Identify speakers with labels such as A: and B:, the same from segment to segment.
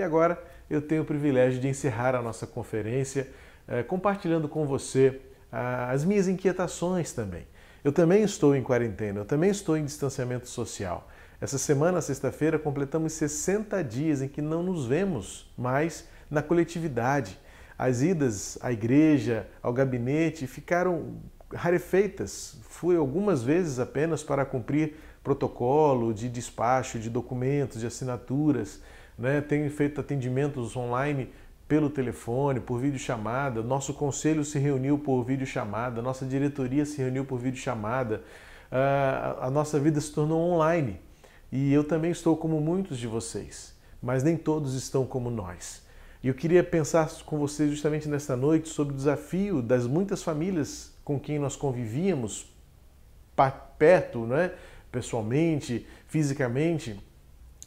A: E agora eu tenho o privilégio de encerrar a nossa conferência eh, compartilhando com você ah, as minhas inquietações também. Eu também estou em quarentena, eu também estou em distanciamento social. Essa semana, sexta-feira, completamos 60 dias em que não nos vemos mais na coletividade. As idas à igreja, ao gabinete ficaram rarefeitas. Fui algumas vezes apenas para cumprir protocolo de despacho de documentos, de assinaturas. Né? Tenho feito atendimentos online pelo telefone, por videochamada. Nosso conselho se reuniu por videochamada, nossa diretoria se reuniu por videochamada. Uh, a nossa vida se tornou online. E eu também estou como muitos de vocês, mas nem todos estão como nós. E eu queria pensar com vocês justamente nesta noite sobre o desafio das muitas famílias com quem nós convivíamos perto, né? pessoalmente, fisicamente,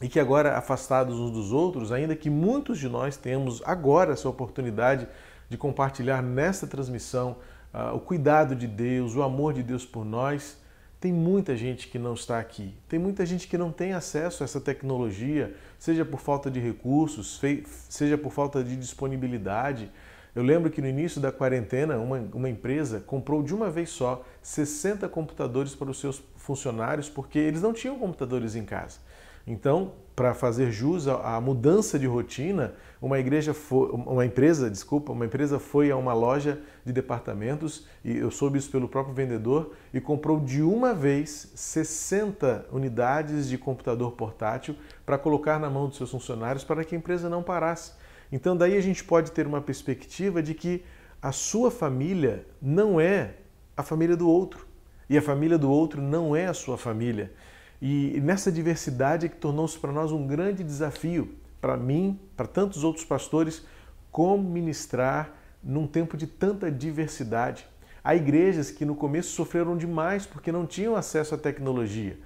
A: e que agora afastados uns dos outros, ainda que muitos de nós temos agora essa oportunidade de compartilhar nesta transmissão uh, o cuidado de Deus, o amor de Deus por nós, tem muita gente que não está aqui, tem muita gente que não tem acesso a essa tecnologia, seja por falta de recursos, seja por falta de disponibilidade. Eu lembro que no início da quarentena, uma, uma empresa comprou de uma vez só 60 computadores para os seus funcionários, porque eles não tinham computadores em casa. Então, para fazer jus à mudança de rotina, uma igreja foi, uma empresa, desculpa, uma empresa foi a uma loja de departamentos e eu soube isso pelo próprio vendedor e comprou de uma vez 60 unidades de computador portátil para colocar na mão dos seus funcionários para que a empresa não parasse. Então daí a gente pode ter uma perspectiva de que a sua família não é a família do outro e a família do outro não é a sua família. E nessa diversidade é que tornou-se para nós um grande desafio, para mim, para tantos outros pastores, como ministrar num tempo de tanta diversidade. Há igrejas que no começo sofreram demais porque não tinham acesso à tecnologia.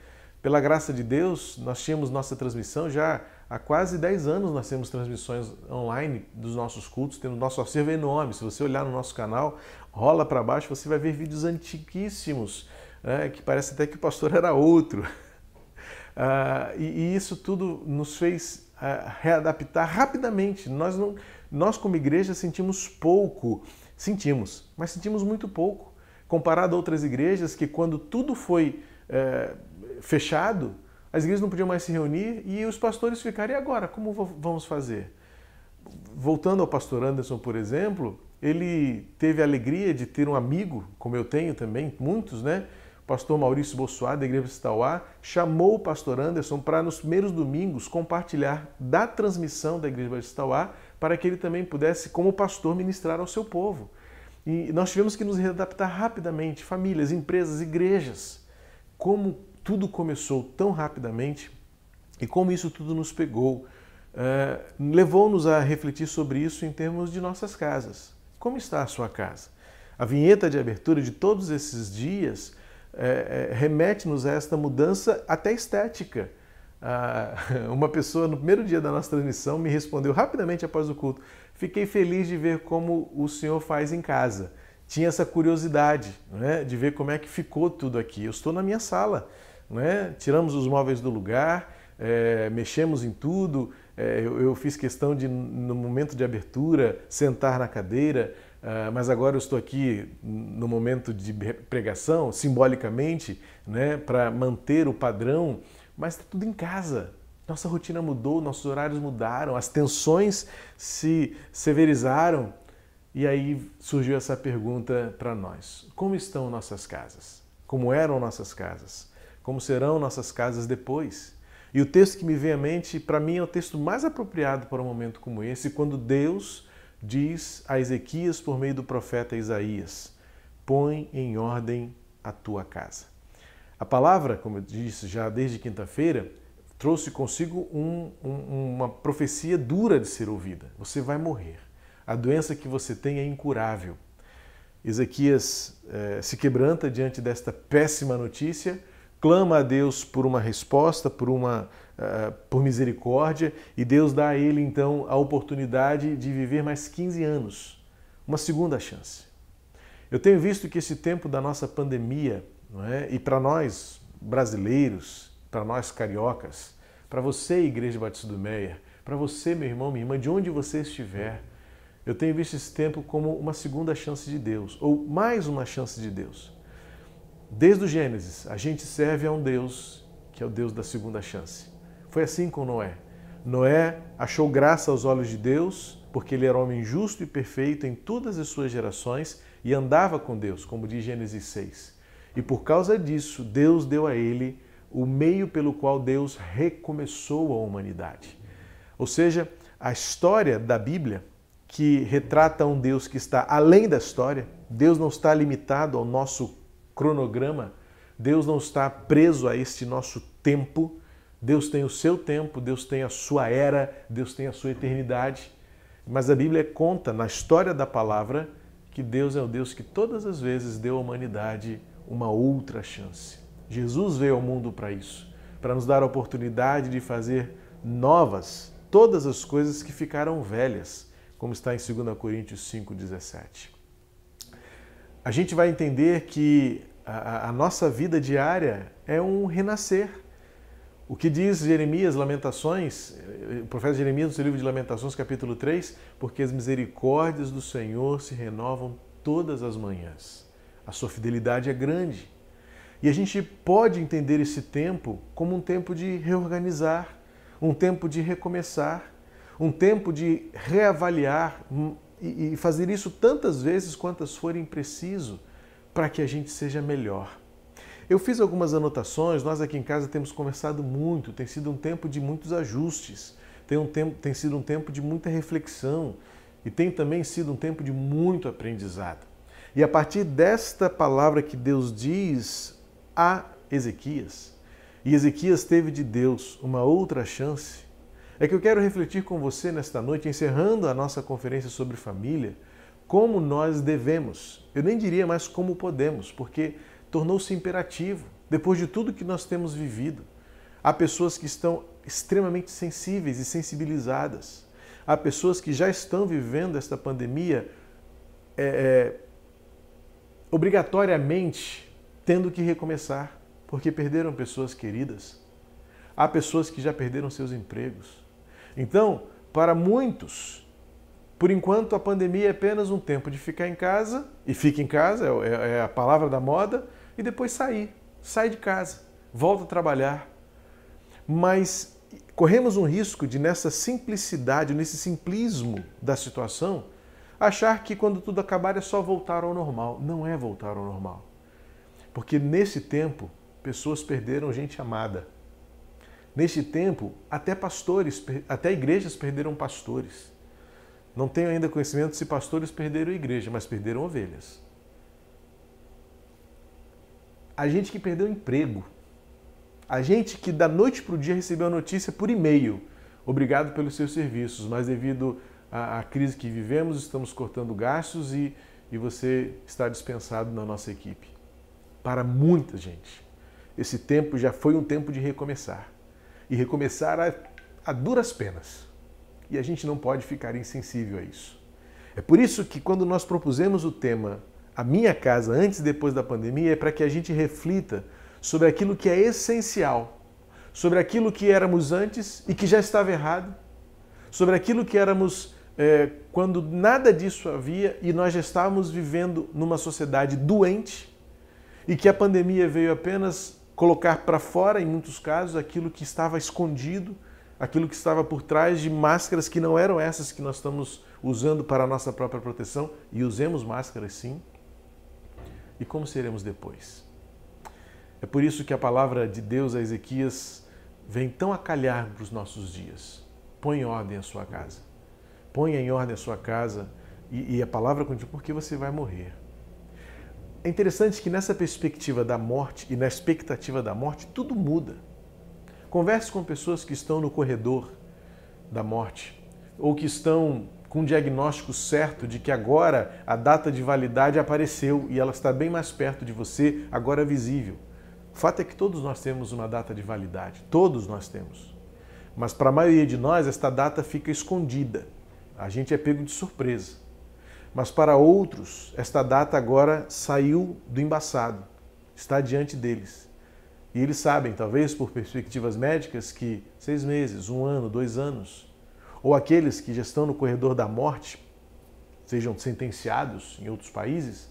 A: Pela graça de Deus, nós tínhamos nossa transmissão já há quase 10 anos nós temos transmissões online dos nossos cultos, temos nosso acervo enorme. Se você olhar no nosso canal, rola para baixo, você vai ver vídeos antiquíssimos, né, que parece até que o pastor era outro. Uh, e, e, isso tudo nos fez uh, readaptar rapidamente. Nós, não, nós, como igreja, sentimos pouco, sentimos, mas sentimos muito pouco, comparado a outras igrejas que, quando tudo foi uh, fechado, as igrejas não podiam mais se reunir e os pastores ficaram, e agora? Como vamos fazer? Voltando ao pastor Anderson, por exemplo, ele teve a alegria de ter um amigo, como eu tenho também, muitos, né? Pastor Maurício Bossuá, da Igreja Citauá, chamou o pastor Anderson para, nos primeiros domingos, compartilhar da transmissão da Igreja Citauá, para que ele também pudesse, como pastor, ministrar ao seu povo. E nós tivemos que nos readaptar rapidamente, famílias, empresas, igrejas. Como tudo começou tão rapidamente e como isso tudo nos pegou, uh, levou-nos a refletir sobre isso em termos de nossas casas. Como está a sua casa? A vinheta de abertura de todos esses dias é, é, remete-nos a esta mudança até estética. Ah, uma pessoa no primeiro dia da nossa transmissão me respondeu rapidamente após o culto: Fiquei feliz de ver como o senhor faz em casa. Tinha essa curiosidade né, de ver como é que ficou tudo aqui. Eu estou na minha sala, né, tiramos os móveis do lugar, é, mexemos em tudo. É, eu, eu, fiz questão de, no momento de abertura, sentar na cadeira, Uh, mas agora eu estou aqui no momento de pregação, simbolicamente, né, para manter o padrão, mas está tudo em casa. Nossa rotina mudou, nossos horários mudaram, as tensões se severizaram. E aí surgiu essa pergunta para nós: como estão nossas casas? Como eram nossas casas? Como serão nossas casas depois? E o texto que me vem à mente, para mim, é o texto mais apropriado para um momento como esse, quando Deus diz a Ezequias por meio do profeta Isaías: Põe em ordem a tua casa. A palavra, como eu disse já desde quinta-feira, trouxe consigo um, um, uma profecia dura de ser ouvida. Você vai morrer. A doença que você tem é incurável. Ezequias eh, se quebranta diante desta péssima notícia, clama a Deus por uma resposta, por uma uh, por misericórdia, e Deus dá a ele então a oportunidade de viver mais 15 anos, uma segunda chance. Eu tenho visto que esse tempo da nossa pandemia, é? e para nós brasileiros, para nós cariocas, para você, Igreja Batista do Meia, para você, meu irmão, minha irmã, de onde você estiver. Eu tenho visto esse tempo como uma segunda chance de Deus, ou mais uma chance de Deus. Desde o Gênesis, a gente serve a um Deus que é o Deus da segunda chance. Foi assim com Noé. Noé achou graça aos olhos de Deus, porque ele era homem justo e perfeito em todas as suas gerações e andava com Deus, como diz Gênesis 6. E por causa disso, Deus deu a ele o meio pelo qual Deus recomeçou a humanidade. Ou seja, a história da Bíblia que retrata um Deus que está além da história. Deus não está limitado ao nosso cronograma, Deus não está preso a este nosso tempo. Deus tem o seu tempo, Deus tem a sua era, Deus tem a sua eternidade. Mas a Bíblia conta na história da palavra que Deus é o Deus que todas as vezes deu à humanidade uma outra chance. Jesus veio ao mundo para isso, para nos dar a oportunidade de fazer novas todas as coisas que ficaram velhas como está em 2 Coríntios 5,17. A gente vai entender que a, a, nossa vida diária é um renascer. O que diz Jeremias, Lamentações, o profeta Jeremias, no seu livro de Lamentações, capítulo 3, porque as misericórdias do Senhor se renovam todas as manhãs. A sua fidelidade é grande. E a gente pode entender esse tempo como um tempo de reorganizar, um tempo de recomeçar, um tempo de reavaliar e fazer isso tantas vezes quantas forem preciso para que a gente seja melhor. Eu fiz algumas anotações, nós aqui em casa temos conversado muito, tem sido um tempo de muitos ajustes, tem, um tempo, tem sido um tempo de muita reflexão e tem também sido um tempo de muito aprendizado. E a partir desta palavra que Deus diz a Ezequias, e Ezequias teve de Deus uma outra chance, é que eu quero refletir com você nesta noite, encerrando a nossa conferência sobre família, como nós devemos, eu nem diria mais como podemos, porque tornou-se imperativo, depois de tudo que nós temos vivido. Há pessoas que estão extremamente sensíveis e sensibilizadas. Há pessoas que já estão vivendo esta pandemia é, é, obrigatoriamente tendo que recomeçar, porque perderam pessoas queridas. Há pessoas que já perderam seus empregos. Então, para muitos, por enquanto a pandemia é apenas um tempo de ficar em casa, e fica em casa, é, é, é a palavra da moda, e depois sair. Sai de casa, volta a trabalhar. Mas corremos um risco de, nessa simplicidade, nesse simplismo da situação, achar que quando tudo acabar é só voltar ao normal. Não é voltar ao normal. Porque nesse tempo, pessoas perderam gente amada Neste tempo, até pastores, até igrejas perderam pastores. Não tenho ainda conhecimento se pastores perderam igreja, mas perderam ovelhas. A gente que perdeu emprego. A gente que da noite para o dia recebeu a notícia por e-mail. Obrigado pelos seus serviços, mas devido à, à crise que vivemos, estamos cortando gastos e, e você está dispensado na nossa equipe. Para muita gente, esse tempo já foi um tempo de recomeçar e recomeçar a, a duras penas. E a gente não pode ficar insensível a isso. É por isso que quando nós propusemos o tema A Minha Casa antes e depois da pandemia, é para que a gente reflita sobre aquilo que é essencial, sobre aquilo que éramos antes e que já estava errado, sobre aquilo que éramos é, quando nada disso havia e nós já estávamos vivendo numa sociedade doente e que a pandemia veio apenas colocar para fora, em muitos casos, aquilo que estava escondido, aquilo que estava por trás de máscaras que não eram essas que nós estamos usando para a nossa própria proteção, e usemos máscaras sim. E como seremos depois? É por isso que a palavra de Deus a Ezequias vem tão a calhar para os nossos dias. Põe em ordem a sua casa. Ponha em ordem a sua casa e, e a palavra continua, porque você vai morrer. É interessante que nessa perspectiva da morte e na expectativa da morte, tudo muda. Converse com pessoas que estão no corredor da morte ou que estão com um diagnóstico certo de que agora a data de validade apareceu e ela está bem mais perto de você, agora visível. O fato é que todos nós temos uma data de validade, todos nós temos. Mas para a maioria de nós, esta data fica escondida. A gente é pego de surpresa. Mas para outros, esta data agora saiu do embaçado, está diante deles. E eles sabem, talvez por perspectivas médicas, que seis meses, um ano, dois anos, ou aqueles que já estão no corredor da morte, sejam sentenciados em outros países,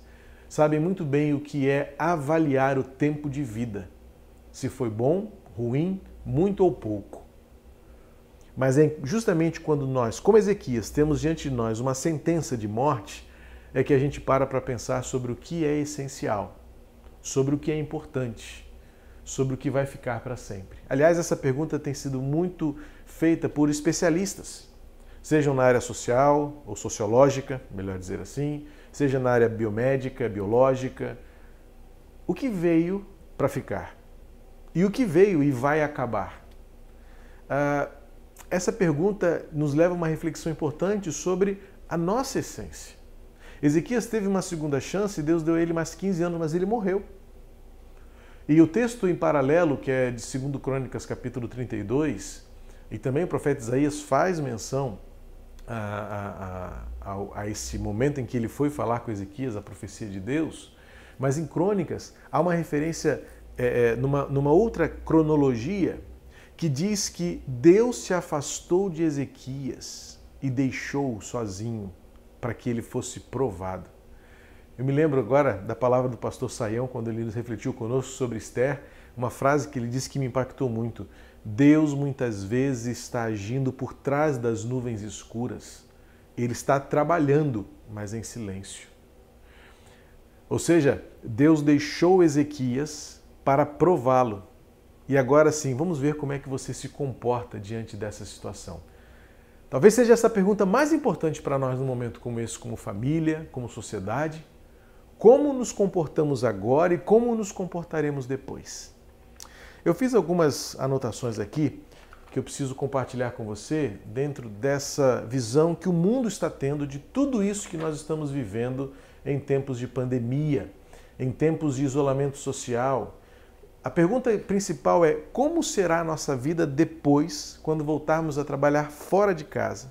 A: sabem muito bem o que é avaliar o tempo de vida. Se foi bom, ruim, muito ou pouco. Mas é justamente quando nós, como Ezequias, temos diante de nós uma sentença de morte, é que a gente para para pensar sobre o que é essencial, sobre o que é importante, sobre o que vai ficar para sempre. Aliás, essa pergunta tem sido muito feita por especialistas, sejam na área social ou sociológica, melhor dizer assim, seja na área biomédica, biológica. O que veio para ficar? E o que veio e vai acabar? Ah, essa pergunta nos leva a uma reflexão importante sobre a nossa essência. Ezequias teve uma segunda chance, Deus deu a ele mais 15 anos, mas ele morreu. E o texto em paralelo, que é de 2 Crônicas, capítulo 32, e também o profeta Isaías faz menção a, a, a, a esse momento em que ele foi falar com Ezequias, a profecia de Deus, mas em Crônicas há uma referência é, é numa, numa outra cronologia que diz que Deus se afastou de Ezequias e deixou sozinho para que ele fosse provado. Eu me lembro agora da palavra do pastor Saião, quando ele refletiu conosco sobre Esther, uma frase que ele disse que me impactou muito. Deus muitas vezes está agindo por trás das nuvens escuras. Ele está trabalhando, mas em silêncio. Ou seja, Deus deixou Ezequias para prová-lo, e agora sim, vamos ver como é que você se comporta diante dessa situação. Talvez seja essa a pergunta mais importante para nós num momento como esse, como família, como sociedade. Como nos comportamos agora e como nos comportaremos depois? Eu fiz algumas anotações aqui que eu preciso compartilhar com você dentro dessa visão que o mundo está tendo de tudo isso que nós estamos vivendo em tempos de pandemia, em tempos de isolamento social, a pergunta principal é como será a nossa vida depois, quando voltarmos a trabalhar fora de casa?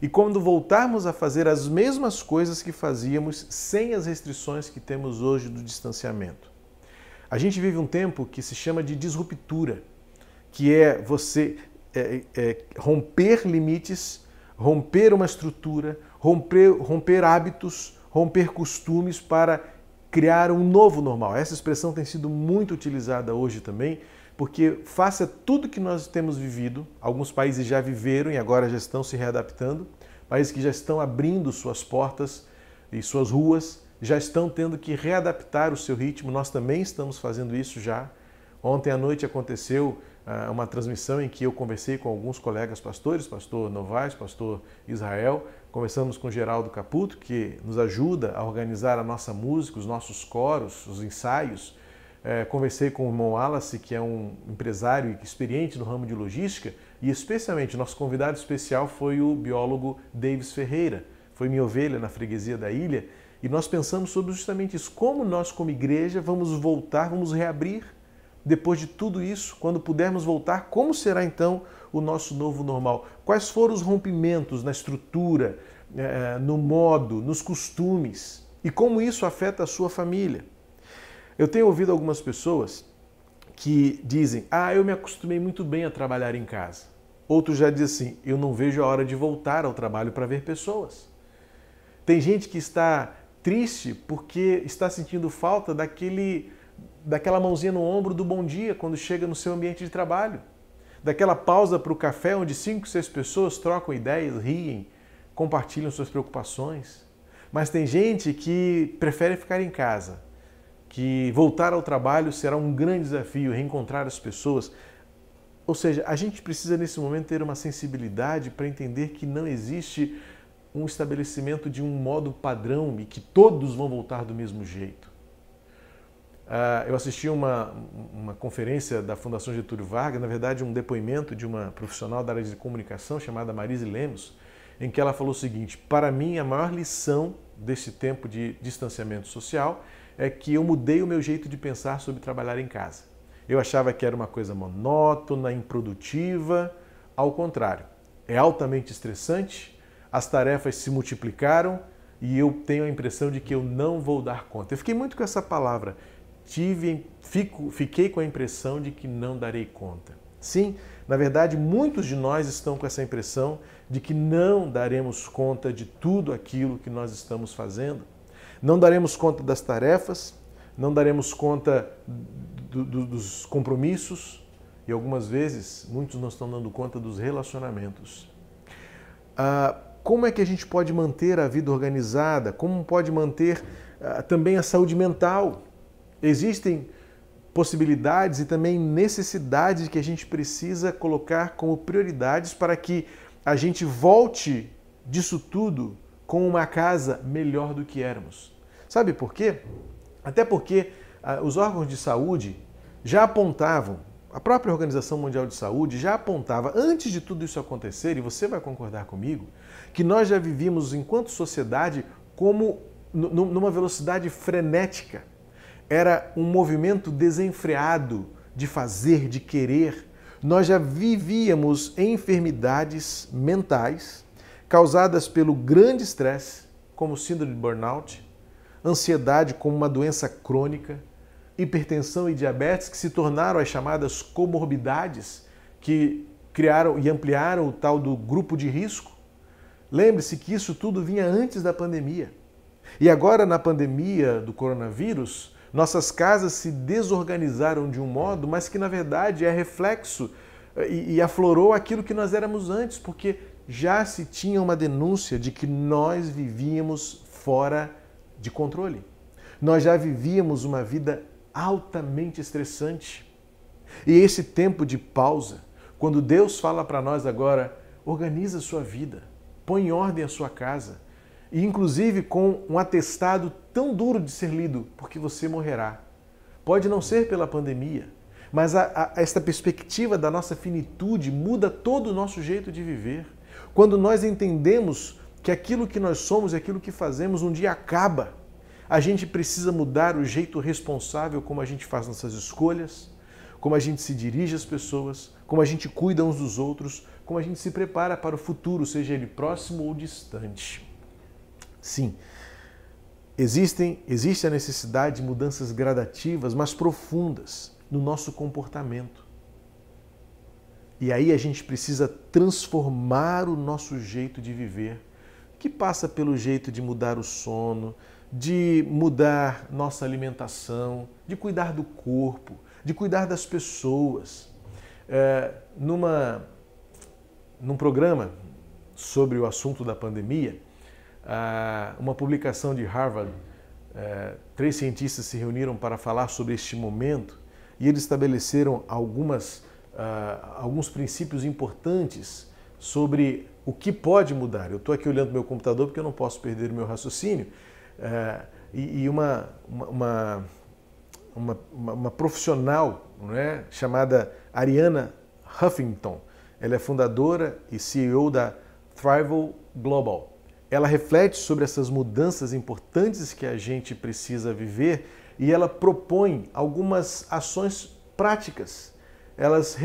A: E quando voltarmos a fazer as mesmas coisas que fazíamos sem as restrições que temos hoje do distanciamento? A gente vive um tempo que se chama de disruptura, que é você é, é, romper limites, romper uma estrutura, romper, romper hábitos, romper costumes para criar um novo normal. Essa expressão tem sido muito utilizada hoje também, porque faça tudo que nós temos vivido, alguns países já viveram e agora já estão se readaptando, países que já estão abrindo suas portas e suas ruas, já estão tendo que readaptar o seu ritmo, nós também estamos fazendo isso já. Ontem à noite aconteceu uh, uma transmissão em que eu conversei com alguns colegas pastores, pastor Novaes, pastor Israel, Conversamos com Geraldo Caputo, que nos ajuda a organizar a nossa música, os nossos coros, os ensaios. É, conversei com o irmão Wallace, que é um empresário experiente no ramo de logística, e especialmente nosso convidado especial foi o biólogo Davis Ferreira. Foi minha ovelha na freguesia da ilha, e nós pensamos sobre justamente isso, como nós como igreja vamos voltar, vamos reabrir depois de tudo isso, quando pudermos voltar, como será então o nosso novo normal? Quais foram os rompimentos na estrutura, eh, no modo, nos costumes e como isso afeta a sua família? Eu tenho ouvido algumas pessoas que dizem: Ah, eu me acostumei muito bem a trabalhar em casa. Outros já dizem assim: Eu não vejo a hora de voltar ao trabalho para ver pessoas. Tem gente que está triste porque está sentindo falta daquele daquela mãozinha no ombro do bom dia quando chega no seu ambiente de trabalho, daquela pausa para o café onde cinco, seis pessoas trocam ideias, riem, compartilham suas preocupações. Mas tem gente que prefere ficar em casa, que voltar ao trabalho será um grande desafio, reencontrar as pessoas. Ou seja, a gente precisa nesse momento ter uma sensibilidade para entender que não existe um estabelecimento de um modo padrão e que todos vão voltar do mesmo jeito. Uh, eu assisti uma, uma conferência da Fundação Getúlio Vargas, na verdade um depoimento de uma profissional da área de comunicação chamada Marise Lemos, em que ela falou o seguinte: para mim a maior lição desse tempo de distanciamento social é que eu mudei o meu jeito de pensar sobre trabalhar em casa. Eu achava que era uma coisa monótona, improdutiva, ao contrário, é altamente estressante, as tarefas se multiplicaram e eu tenho a impressão de que eu não vou dar conta. Eu fiquei muito com essa palavra tive, fico, fiquei com a impressão de que não darei conta. Sim, na verdade, muitos de nós estão com essa impressão de que não daremos conta de tudo aquilo que nós estamos fazendo. Não daremos conta das tarefas, não daremos conta do, do, dos compromissos e algumas vezes muitos não estão dando conta dos relacionamentos. Ah, como é que a gente pode manter a vida organizada? Como pode manter ah, também a saúde mental? Existem possibilidades e também necessidades que a gente precisa colocar como prioridades para que a gente volte disso tudo com uma casa melhor do que éramos. Sabe por quê? Até porque ah, os órgãos de saúde já apontavam, a própria Organização Mundial de Saúde já apontava, antes de tudo isso acontecer, e você vai concordar comigo, que nós já vivíamos, enquanto sociedade, como numa velocidade frenética. Era um movimento desenfreado de fazer, de querer. Nós já vivíamos enfermidades mentais causadas pelo grande estresse, como síndrome de burnout, ansiedade como uma doença crônica, hipertensão e diabetes, que se tornaram as chamadas comorbidades, que criaram e ampliaram o tal do grupo de risco. Lembre-se que isso tudo vinha antes da pandemia. E agora, na pandemia do coronavírus, nossas casas se desorganizaram de um modo, mas que na verdade é reflexo eh, e, e aflorou aquilo que nós éramos antes, porque já se tinha uma denúncia de que nós vivíamos fora de controle. Nós já vivíamos uma vida altamente estressante. E esse tempo de pausa, quando Deus fala para nós agora, organiza a sua vida, põe em ordem a sua casa, e inclusive com um atestado tão duro de ser lido, porque você morrerá. Pode não ser pela pandemia, mas a, a, esta perspectiva da nossa finitude muda todo o nosso jeito de viver. Quando nós entendemos que aquilo que nós somos e aquilo que fazemos um dia acaba, a gente precisa mudar o jeito responsável como a gente faz nossas escolhas, como a gente se dirige às pessoas, como a gente cuida uns dos outros, como a gente se prepara para o futuro, seja ele próximo ou distante. Sim, existem, existe a necessidade de mudanças gradativas, mas profundas no nosso comportamento. E aí a gente precisa transformar o nosso jeito de viver, que passa pelo jeito de mudar o sono, de mudar nossa alimentação, de cuidar do corpo, de cuidar das pessoas. É, numa, num programa sobre o assunto da pandemia, uma publicação de Harvard, é, três cientistas se reuniram para falar sobre este momento e eles estabeleceram algumas, alguns princípios importantes sobre o que pode mudar. Eu estou aqui olhando meu computador porque eu não posso perder o meu raciocínio. É, e, uma, uma, uma, uma, profissional é, chamada Ariana Huffington. Ela é fundadora e CEO da Thrival Global ela reflete sobre essas mudanças importantes que a gente precisa viver e ela propõe algumas ações práticas. Elas,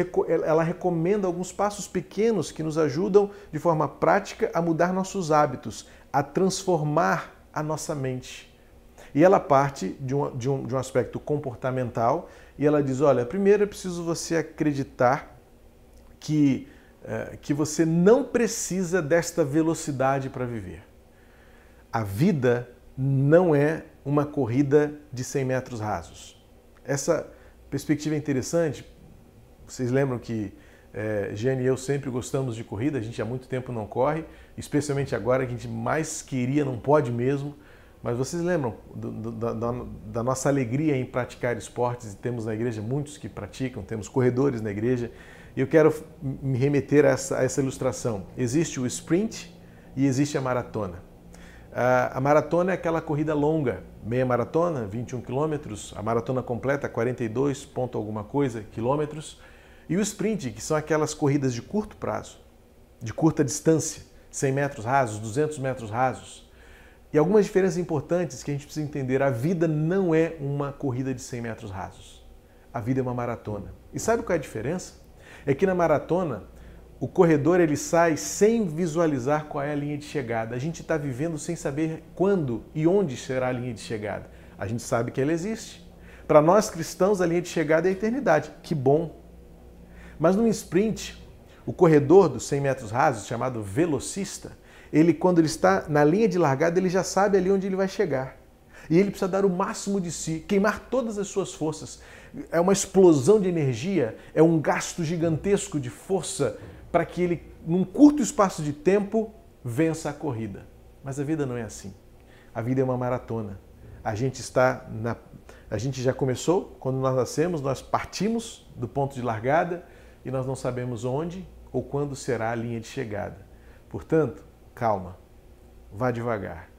A: ela recomenda alguns passos pequenos que nos ajudam de forma prática a mudar nossos hábitos, a transformar a nossa mente. E ela parte de um, de um, de um aspecto comportamental e ela diz: olha, primeiro é preciso você acreditar que é, que você não precisa desta velocidade para viver. A vida não é uma corrida de 100 metros rasos. Essa perspectiva é interessante. Vocês lembram que é, Jane e eu sempre gostamos de corrida, a gente há muito tempo não corre, especialmente agora que a gente mais queria, não pode mesmo. Mas vocês lembram do, do, da, da, nossa alegria em praticar esportes? Temos na igreja muitos que praticam, temos corredores na igreja e eu quero me remeter a essa, a essa ilustração. Existe o sprint e existe a maratona. A maratona é aquela corrida longa, meia maratona, 21 quilômetros, a maratona completa, 42 ponto alguma coisa quilômetros, e o sprint, que são aquelas corridas de curto prazo, de curta distância, 100 metros rasos, 200 metros rasos. E algumas diferenças importantes que a gente precisa entender: a vida não é uma corrida de 100 metros rasos, a vida é uma maratona. E sabe qual é a diferença? é que na maratona o corredor ele sai sem visualizar qual é a linha de chegada. A gente está vivendo sem saber quando e onde será a linha de chegada. A gente sabe que ela existe. Para nós cristãos, a linha de chegada é a eternidade. Que bom! Mas no sprint, o corredor dos 100 metros rasos, chamado velocista, ele quando ele está na linha de largada, ele já sabe ali onde ele vai chegar. E ele precisa dar o máximo de si, queimar todas as suas forças. É uma explosão de energia, é um gasto gigantesco de força para que ele, num curto espaço de tempo, vença a corrida. Mas a vida não é assim. A vida é uma maratona. A gente está na a gente já começou, quando nós nascemos, nós partimos do ponto de largada e nós não sabemos onde ou quando será a linha de chegada. Portanto, calma, vá devagar.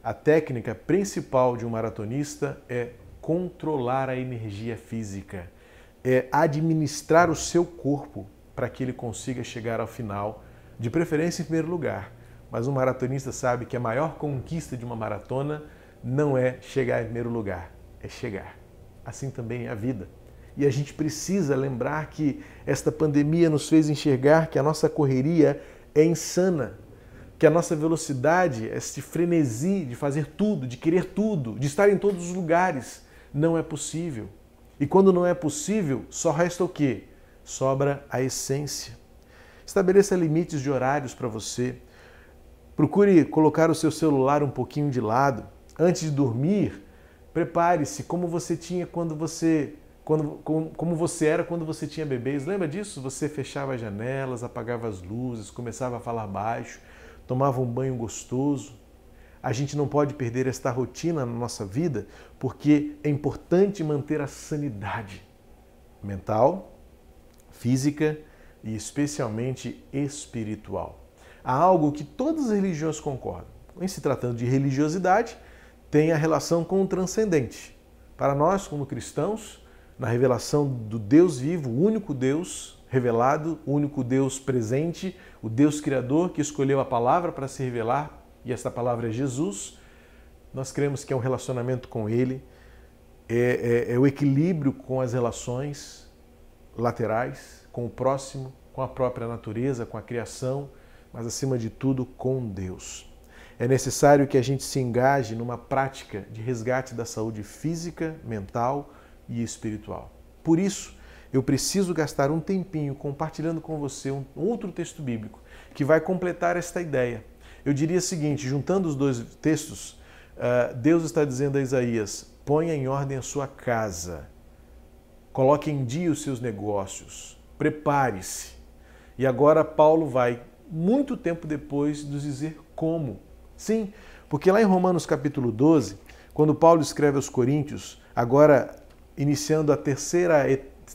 A: A técnica principal de um maratonista é controlar a energia física, é administrar o seu corpo para que ele consiga chegar ao final, de preferência em primeiro lugar. Mas um maratonista sabe que a maior conquista de uma maratona não é chegar em primeiro lugar, é chegar. Assim também é a vida. E a gente precisa lembrar que esta pandemia nos fez enxergar que a nossa correria é insana, que a nossa velocidade, este frenesi de fazer tudo, de querer tudo, de estar em todos os lugares, não é possível. E quando não é possível, só resta o quê? Sobra a essência. Estabeleça limites de horários para você. Procure colocar o seu celular um pouquinho de lado. Antes de dormir, prepare-se como você tinha quando você quando, como, como você era quando você tinha bebês. Lembra disso? Você fechava as janelas, apagava as luzes, começava a falar baixo, tomava um banho gostoso. A gente não pode perder esta rotina na nossa vida porque é importante manter a sanidade mental, física e especialmente espiritual. Há algo que todas as religiões concordam. Em se tratando de religiosidade, tem a relação com o transcendente. Para nós, como cristãos, na revelação do Deus vivo, o único Deus revelado, o único Deus presente, o Deus Criador que escolheu a palavra para se revelar, e essa palavra é Jesus. Nós cremos que é um relacionamento com Ele, é, é, é o equilíbrio com as relações laterais, com o próximo, com a própria natureza, com a criação, mas acima de tudo com Deus. É necessário que a gente se engaje numa prática de resgate da saúde física, mental, e espiritual. Por isso, eu preciso gastar um tempinho compartilhando com você um outro texto bíblico que vai completar esta ideia. Eu diria o seguinte: juntando os dois textos, ah, Deus está dizendo a Isaías: ponha em ordem a sua casa, coloque em dia os seus negócios, prepare-se. E agora Paulo vai, muito tempo depois, nos dizer como. Sim, porque lá em Romanos capítulo 12, quando Paulo escreve aos Coríntios, agora iniciando a terceira,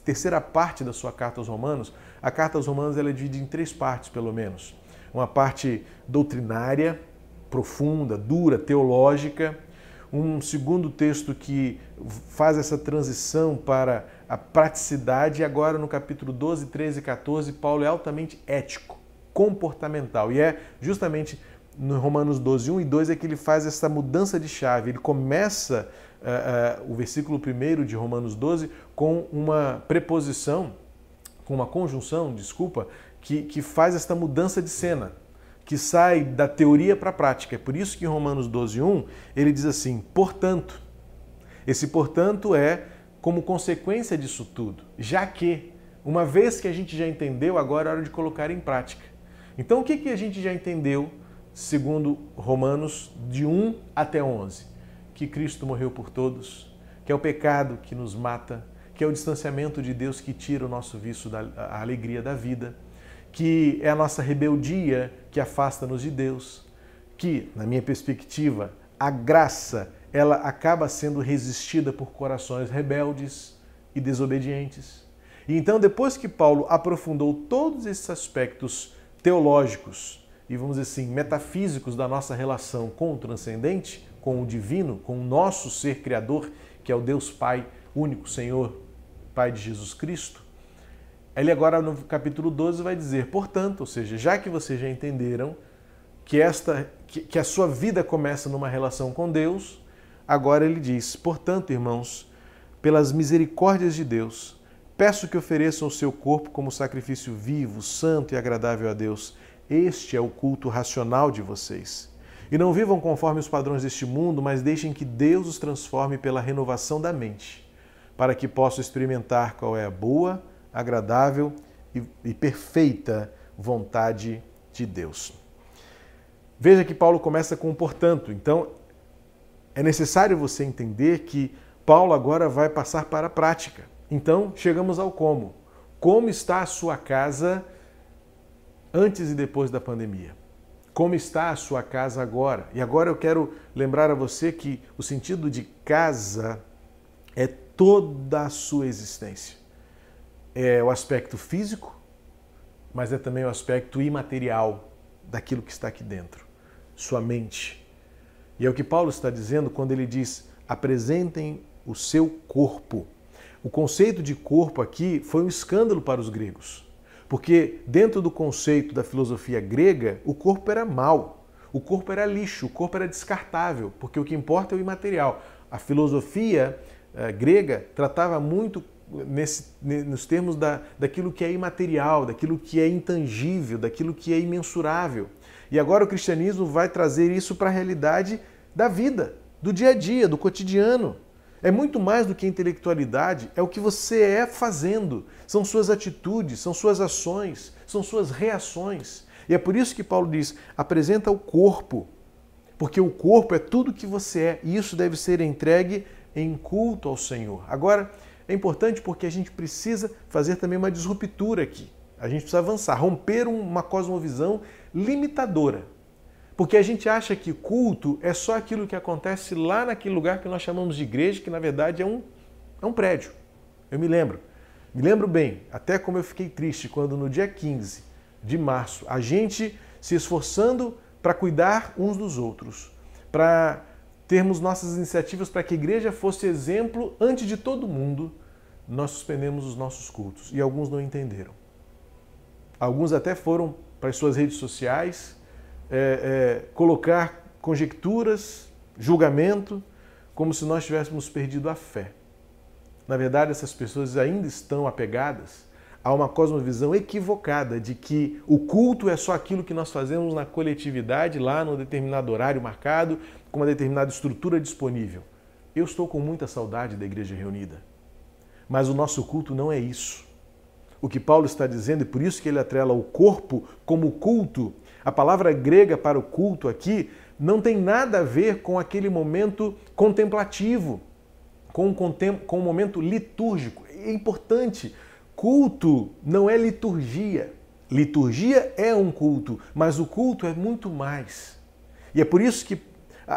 A: terceira parte da sua carta aos Romanos, a carta aos Romanos ela é dividida em três partes, pelo menos. Uma parte doutrinária, profunda, dura, teológica. Um segundo texto que faz essa transição para a praticidade. E agora, no capítulo 12, 13 e 14, Paulo é altamente ético, comportamental. E é justamente no Romanos 12, 1 e 2 é que ele faz essa mudança de chave. Ele começa uh, uh, o versículo 1 de Romanos 12 com uma preposição, com uma conjunção, desculpa, que, que faz esta mudança de cena, que sai da teoria para a prática. É por isso que em Romanos 12, 1 ele diz assim: portanto. Esse portanto é como consequência disso tudo, já que, uma vez que a gente já entendeu, agora é hora de colocar em prática. Então, o que, que a gente já entendeu segundo Romanos, de 1 até 11, que Cristo morreu por todos, que é o pecado que nos mata, que é o distanciamento de Deus que tira o nosso vício da alegria da vida, que é a nossa rebeldia que afasta-nos de Deus, que, na minha perspectiva, a graça ela acaba sendo resistida por corações rebeldes e desobedientes. E então, depois que Paulo aprofundou todos esses aspectos teológicos, e vamos dizer assim, metafísicos da nossa relação com o transcendente, com o divino, com o nosso ser criador, que é o Deus Pai, único Senhor, Pai de Jesus Cristo, ele agora no capítulo 12 vai dizer, portanto, ou seja, já que vocês já entenderam que esta que, que a sua vida começa numa relação com Deus, agora ele diz, portanto, irmãos, pelas misericórdias de Deus, peço que ofereçam o seu corpo como sacrifício vivo, santo e agradável a Deus, este é o culto racional de vocês. E não vivam conforme os padrões deste mundo, mas deixem que Deus os transforme pela renovação da mente, para que possam experimentar qual é a boa, agradável e, e perfeita vontade de Deus. Veja que Paulo começa com portanto. Então, é necessário você entender que Paulo agora vai passar para a prática. Então, chegamos ao como. Como está a sua casa antes e depois da pandemia? Como está a sua casa agora? E agora eu quero lembrar a você que o sentido de casa é toda a sua existência. É o aspecto físico, mas é também o aspecto imaterial daquilo que está aqui dentro, sua mente. E é o que Paulo está dizendo quando ele diz: apresentem o seu corpo. O conceito de corpo aqui foi um escândalo para os gregos, porque dentro do conceito da filosofia grega, o corpo era mal, o corpo era lixo, o corpo era descartável, porque o que importa é o imaterial. A filosofia eh, grega tratava muito nesse, nos termos da, daquilo que é imaterial, daquilo que é intangível, daquilo que é imensurável. E agora o cristianismo vai trazer isso para a realidade da vida, do dia a dia, do cotidiano. É muito mais do que intelectualidade, é o que você é fazendo. São suas atitudes, são suas ações, são suas reações. E é por isso que Paulo diz: apresenta o corpo, porque o corpo é tudo que você é e isso deve ser entregue em culto ao Senhor. Agora, é importante porque a gente precisa fazer também uma disruptura aqui. A gente precisa avançar, romper uma cosmovisão limitadora. Porque a gente acha que culto é só aquilo que acontece lá naquele lugar que nós chamamos de igreja, que na verdade é um, é um prédio. Eu me lembro. Me lembro bem, até como eu fiquei triste quando no dia 15 de março, a gente se esforçando para cuidar uns dos outros, para termos nossas iniciativas para que a igreja fosse exemplo antes de todo mundo, nós suspendemos os nossos cultos e alguns não entenderam. Alguns até foram para as suas redes sociais é, é, colocar conjecturas, julgamento, como se nós tivéssemos perdido a fé. Na verdade, essas pessoas ainda estão apegadas a uma cosmovisão equivocada de que o culto é só aquilo que nós fazemos na coletividade, lá num determinado horário marcado, com uma determinada estrutura disponível. Eu estou com muita saudade da igreja reunida. Mas o nosso culto não é isso. O que Paulo está dizendo, e por isso que ele atrela o corpo como culto, a palavra grega para o culto aqui não tem nada a ver com aquele momento contemplativo, com o, contem com o momento litúrgico. É importante, culto não é liturgia. Liturgia é um culto, mas o culto é muito mais. E é por isso que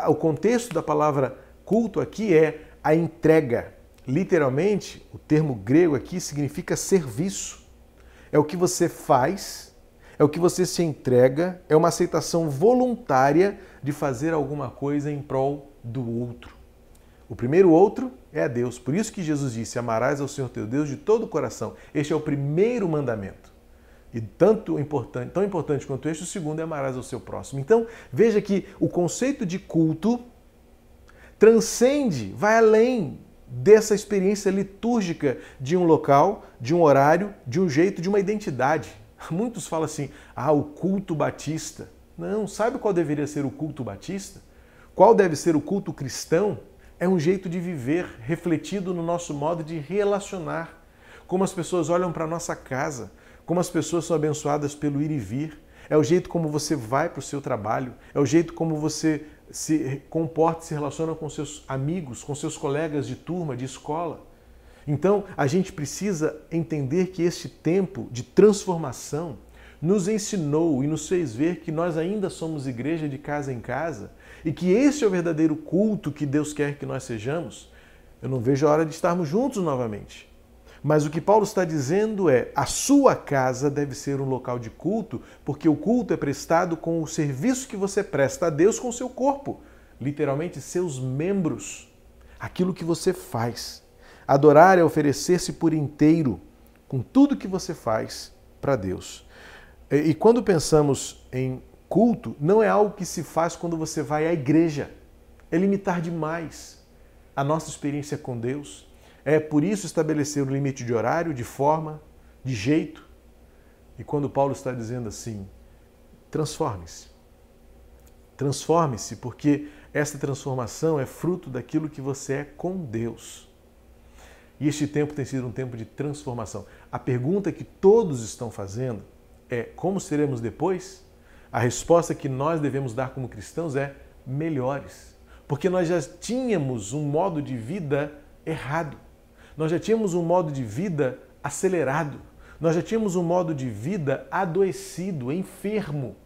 A: o contexto da palavra culto aqui é a entrega. Literalmente, o termo grego aqui significa serviço. É o que você faz, é o que você se entrega, é uma aceitação voluntária de fazer alguma coisa em prol do outro. O primeiro outro é Deus. Por isso que Jesus disse: Amarás ao Senhor teu Deus de todo o coração. Este é o primeiro mandamento. E tanto importante, tão importante quanto este, o segundo é amarás ao seu próximo. Então, veja que o conceito de culto transcende, vai além dessa experiência litúrgica de um local, de um horário, de um jeito, de uma identidade. Muitos falam assim: ah, o culto batista. Não, sabe qual deveria ser o culto batista? Qual deve ser o culto cristão? É um jeito de viver refletido no nosso modo de relacionar. Como as pessoas olham para a nossa casa, como as pessoas são abençoadas pelo ir e vir, é o jeito como você vai para o seu trabalho, é o jeito como você se comporta, se relaciona com seus amigos, com seus colegas de turma, de escola. Então, a gente precisa entender que este tempo de transformação nos ensinou e nos fez ver que nós ainda somos igreja de casa em casa e que esse é o verdadeiro culto que Deus quer que nós sejamos. Eu não vejo a hora de estarmos juntos novamente. Mas o que Paulo está dizendo é: a sua casa deve ser um local de culto, porque o culto é prestado com o serviço que você presta a Deus com seu corpo, literalmente seus membros, aquilo que você faz. Adorar é oferecer-se por inteiro, com tudo que você faz para Deus. E quando pensamos em culto, não é algo que se faz quando você vai à igreja. É limitar demais a nossa experiência com Deus é por isso estabelecer um limite de horário, de forma, de jeito. E quando Paulo está dizendo assim, transforme-se. Transforme-se, porque essa transformação é fruto daquilo que você é com Deus. E este tempo tem sido um tempo de transformação. A pergunta que todos estão fazendo é: como seremos depois? A resposta que nós devemos dar como cristãos é melhores. Porque nós já tínhamos um modo de vida errado. Nós já tínhamos um modo de vida acelerado. Nós já tínhamos um modo de vida adoecido, enfermo.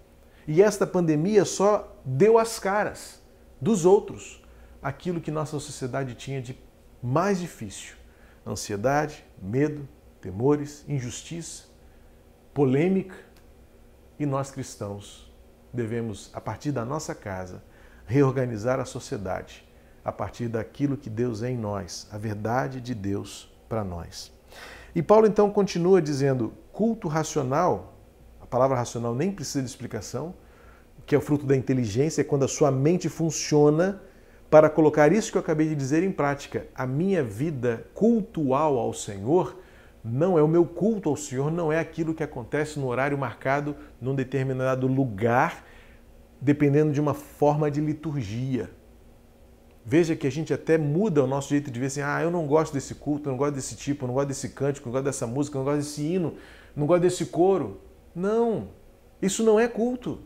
A: E esta pandemia só deu as caras dos outros aquilo que nossa sociedade tinha de mais difícil: ansiedade, medo, temores, injustiça, polêmica. E nós cristãos devemos, a partir da nossa casa, reorganizar a sociedade a partir daquilo que Deus é em nós, a verdade de Deus para nós. E Paulo então continua dizendo: culto racional, a palavra racional nem precisa de explicação, que é o fruto da inteligência, é quando a sua mente funciona para colocar isso que eu acabei de dizer em prática. A minha vida cultual ao Senhor não é o meu culto ao Senhor, não é aquilo que acontece no horário marcado num determinado lugar, dependendo de uma forma de liturgia. Veja que a gente até muda o nosso jeito de ver assim, ah, eu não gosto desse culto, eu não gosto desse tipo, eu não gosto desse cântico, eu não gosto dessa música, eu não gosto desse hino, não gosto desse coro. Não, isso não é culto.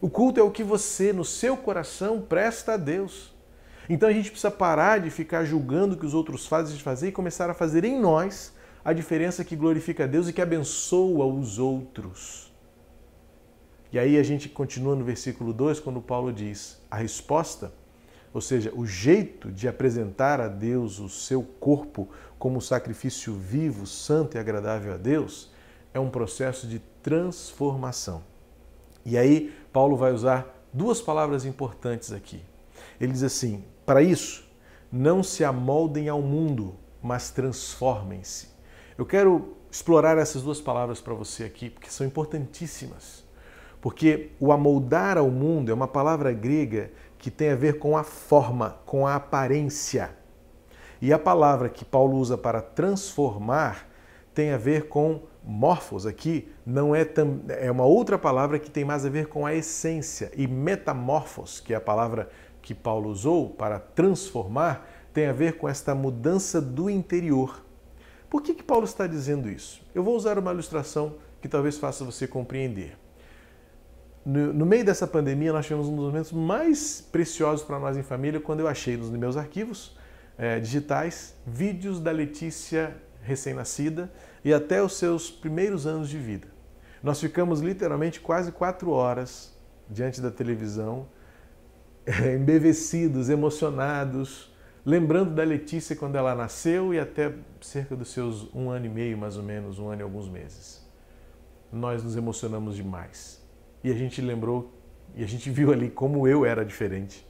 A: O culto é o que você, no seu coração, presta a Deus. Então a gente precisa parar de ficar julgando o que os outros fazem de fazer e começar a fazer em nós a diferença que glorifica a Deus e que abençoa os outros. E aí a gente continua no versículo 2, quando Paulo diz: a resposta ou seja, o jeito de apresentar a Deus o seu corpo como sacrifício vivo, santo e agradável a Deus, é um processo de transformação. E aí, Paulo vai usar duas palavras importantes aqui. Ele diz assim: para isso, não se amoldem ao mundo, mas transformem-se. Eu quero explorar essas duas palavras para você aqui, porque são importantíssimas. Porque o amoldar ao mundo é uma palavra grega que tem a ver com a forma, com a aparência. E a palavra que Paulo usa para transformar tem a ver com morfos aqui, não é é uma outra palavra que tem mais a ver com a essência. E metamorfos, que é a palavra que Paulo usou para transformar, tem a ver com esta mudança do interior. Por que, que Paulo está dizendo isso? Eu vou usar uma ilustração que talvez faça você compreender no, no, meio dessa pandemia, nós tivemos um dos momentos mais preciosos para nós em família, quando eu achei nos meus arquivos é, digitais vídeos da Letícia recém-nascida e até os seus primeiros anos de vida. Nós ficamos literalmente quase quatro horas diante da televisão, embevecidos, emocionados, lembrando da Letícia quando ela nasceu e até cerca dos seus um ano e meio, mais ou menos, um ano e alguns meses. Nós nos emocionamos demais e a gente lembrou e a gente viu ali como eu era diferente,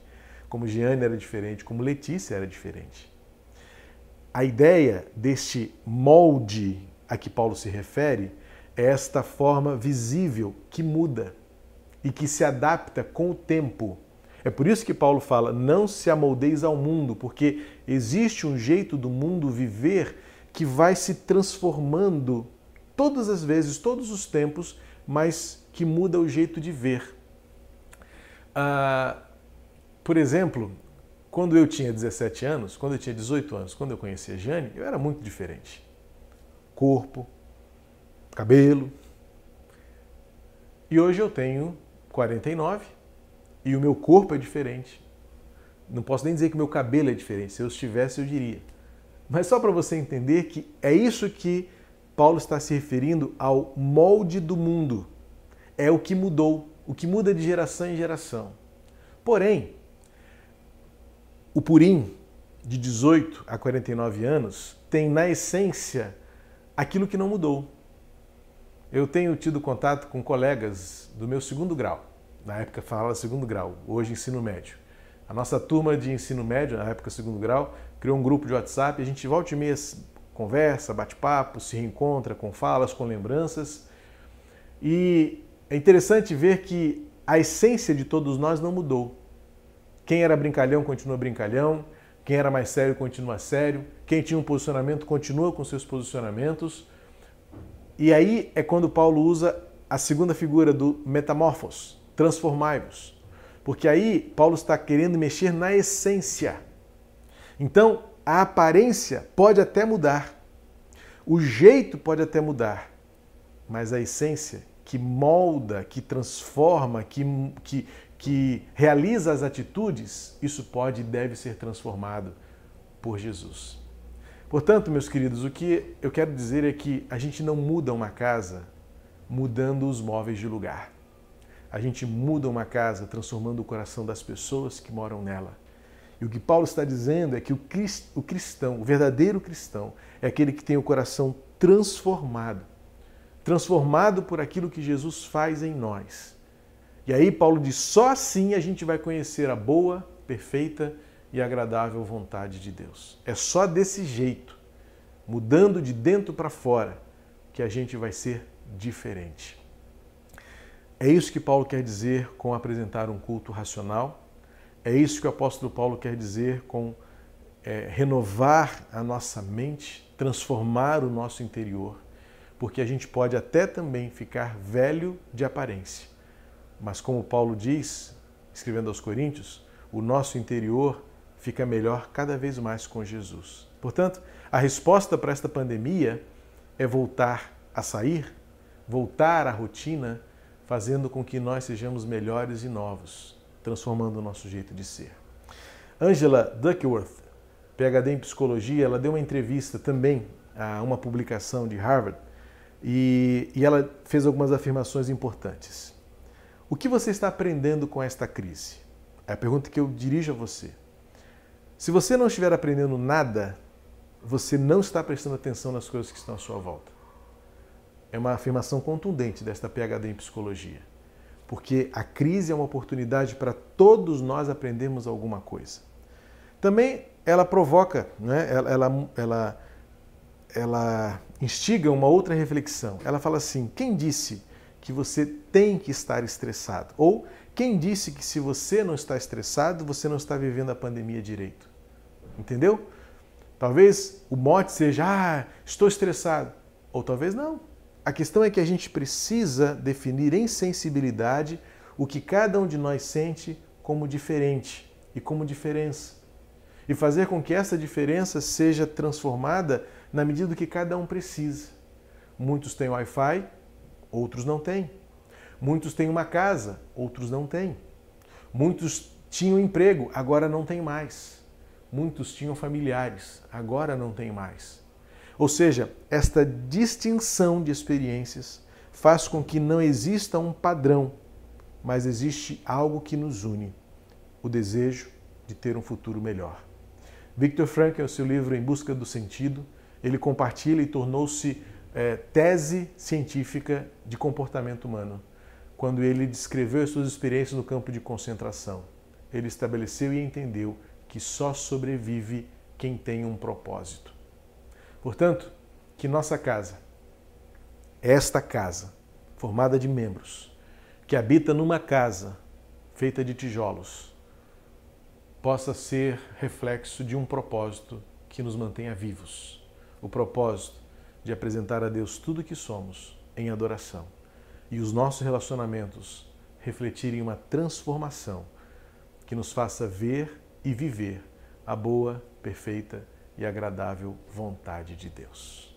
A: como Giane era diferente, como Letícia era diferente. A ideia deste molde a que Paulo se refere é esta forma visível que muda e que se adapta com o tempo. É por isso que Paulo fala: não se amoldeis ao mundo, porque existe um jeito do mundo viver que vai se transformando todas as vezes, todos os tempos, mas que muda o jeito de ver. Ah, por exemplo, quando eu tinha 17 anos, quando eu tinha 18 anos, quando eu conhecia Jane, eu era muito diferente. Corpo, cabelo. E hoje eu tenho 49 e o meu corpo é diferente. Não posso nem dizer que meu cabelo é diferente. Se eu estivesse, eu diria. Mas só para você entender que é isso que Paulo está se referindo ao molde do mundo é o que mudou, o que muda de geração em geração. Porém, o Purim, de 18 a 49 anos, tem na essência aquilo que não mudou. Eu tenho tido contato com colegas do meu segundo grau, na época falava segundo grau, hoje ensino médio. A nossa turma de ensino médio, na época segundo grau, criou um grupo de WhatsApp a gente volta e meia conversa, bate papo, se reencontra com falas, com lembranças. E é interessante ver que a essência de todos nós não mudou. Quem era brincalhão continua brincalhão, quem era mais sério continua sério, quem tinha um posicionamento continua com seus posicionamentos. E aí é quando Paulo usa a segunda figura do metamorfos, transformai-vos. Porque aí Paulo está querendo mexer na essência. Então, A aparência pode até mudar, o jeito pode até mudar, mas a essência que molda, que transforma, que, que, que realiza as atitudes, isso pode e deve ser transformado por Jesus. Portanto, meus queridos, o que eu quero dizer é que a gente não muda uma casa mudando os móveis de lugar. A gente muda uma casa transformando o coração das pessoas que moram nela. E o que Paulo está dizendo é que o cristão, o verdadeiro cristão, é aquele que tem o coração transformado transformado por aquilo que Jesus faz em nós. E aí Paulo diz: só assim a gente vai conhecer a boa, perfeita e agradável vontade de Deus. É só desse jeito, mudando de dentro para fora, que a gente vai ser diferente. É isso que Paulo quer dizer com apresentar um culto racional. É isso que o apóstolo Paulo quer dizer com é, renovar a nossa mente, transformar o nosso interior porque a gente pode até também ficar velho de aparência. Mas como Paulo diz, escrevendo aos Coríntios, o nosso interior fica melhor cada vez mais com Jesus. Portanto, a resposta para esta pandemia é voltar a sair, voltar à rotina, fazendo com que nós sejamos melhores e novos, transformando o nosso jeito de ser. Angela Duckworth, PhD em psicologia, ela deu uma entrevista também a uma publicação de Harvard e, e ela fez algumas afirmações importantes. O que você está aprendendo com esta crise? É a pergunta que eu dirijo a você. Se você não estiver aprendendo nada, você não está prestando atenção nas coisas que estão à sua volta. É uma afirmação contundente desta PhD em psicologia. Porque a crise é uma oportunidade para todos nós aprendermos alguma coisa. Também ela provoca, né? ela, ela, ela ela instiga uma outra reflexão. Ela fala assim: quem disse que você tem que estar estressado? Ou quem disse que se você não está estressado, você não está vivendo a pandemia direito? Entendeu? Talvez o mote seja: ah, estou estressado. Ou talvez não. A questão é que a gente precisa definir em sensibilidade o que cada um de nós sente como diferente e como diferença. E fazer com que essa diferença seja transformada na medida do que cada um precisa. Muitos têm Wi-Fi, outros não têm. Muitos têm uma casa, outros não têm. Muitos tinham emprego, agora não têm mais. Muitos tinham familiares, agora não têm mais. Ou seja, esta distinção de experiências faz com que não exista um padrão, mas existe algo que nos une: o desejo de ter um futuro melhor. Victor Frankl, em seu livro Em Busca do Sentido, ele compartilha e tornou-se é, tese científica de comportamento humano, quando ele descreveu as suas experiências no campo de concentração. Ele estabeleceu e entendeu que só sobrevive quem tem um propósito. Portanto, que nossa casa, esta casa, formada de membros, que habita numa casa feita de tijolos, possa ser reflexo de um propósito que nos mantenha vivos. O propósito de apresentar a Deus tudo o que somos em adoração. E os nossos relacionamentos refletirem uma transformação que nos faça ver e viver a boa, perfeita e agradável vontade de Deus.